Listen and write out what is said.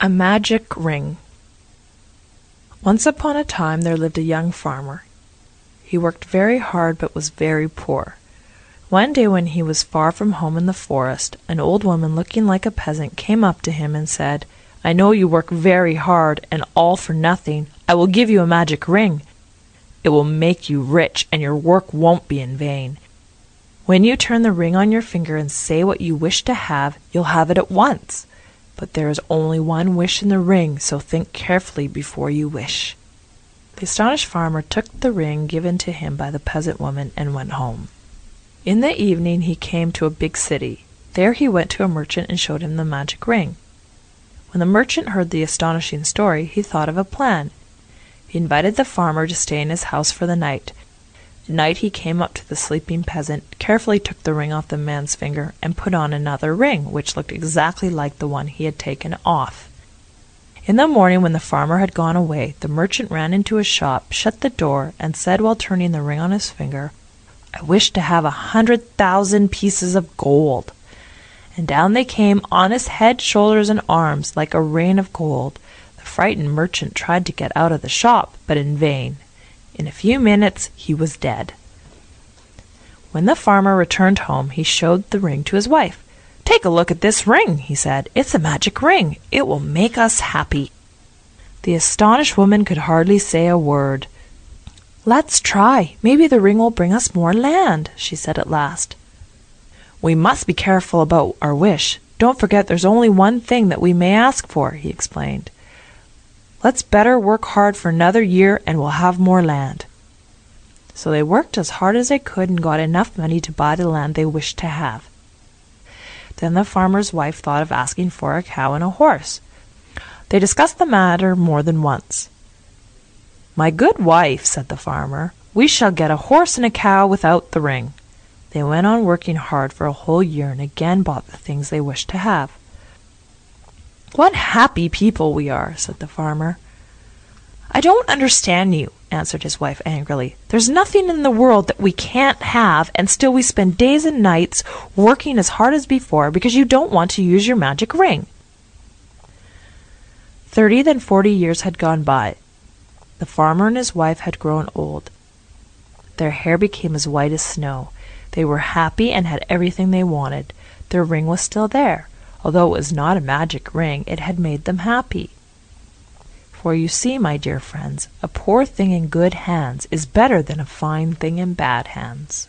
A Magic Ring Once upon a time there lived a young farmer. He worked very hard but was very poor. One day when he was far from home in the forest, an old woman looking like a peasant came up to him and said, I know you work very hard and all for nothing. I will give you a magic ring. It will make you rich and your work won't be in vain. When you turn the ring on your finger and say what you wish to have, you'll have it at once. But there is only one wish in the ring, so think carefully before you wish. The astonished farmer took the ring given to him by the peasant woman and went home. In the evening he came to a big city. There he went to a merchant and showed him the magic ring. When the merchant heard the astonishing story, he thought of a plan. He invited the farmer to stay in his house for the night. Night he came up to the sleeping peasant, carefully took the ring off the man's finger, and put on another ring, which looked exactly like the one he had taken off. In the morning, when the farmer had gone away, the merchant ran into his shop, shut the door, and said while turning the ring on his finger, I wish to have a hundred thousand pieces of gold. And down they came on his head, shoulders, and arms, like a rain of gold. The frightened merchant tried to get out of the shop, but in vain. In a few minutes he was dead. When the farmer returned home, he showed the ring to his wife. Take a look at this ring, he said. It's a magic ring. It will make us happy. The astonished woman could hardly say a word. Let's try. Maybe the ring will bring us more land, she said at last. We must be careful about our wish. Don't forget there's only one thing that we may ask for, he explained. Let's better work hard for another year and we'll have more land. So they worked as hard as they could and got enough money to buy the land they wished to have. Then the farmer's wife thought of asking for a cow and a horse. They discussed the matter more than once. My good wife, said the farmer, we shall get a horse and a cow without the ring. They went on working hard for a whole year and again bought the things they wished to have. What happy people we are, said the farmer. I don't understand you, answered his wife angrily. There's nothing in the world that we can't have, and still we spend days and nights working as hard as before because you don't want to use your magic ring. Thirty then forty years had gone by. The farmer and his wife had grown old. Their hair became as white as snow. They were happy and had everything they wanted. Their ring was still there. Although it was not a magic ring, it had made them happy. For you see, my dear friends, a poor thing in good hands is better than a fine thing in bad hands.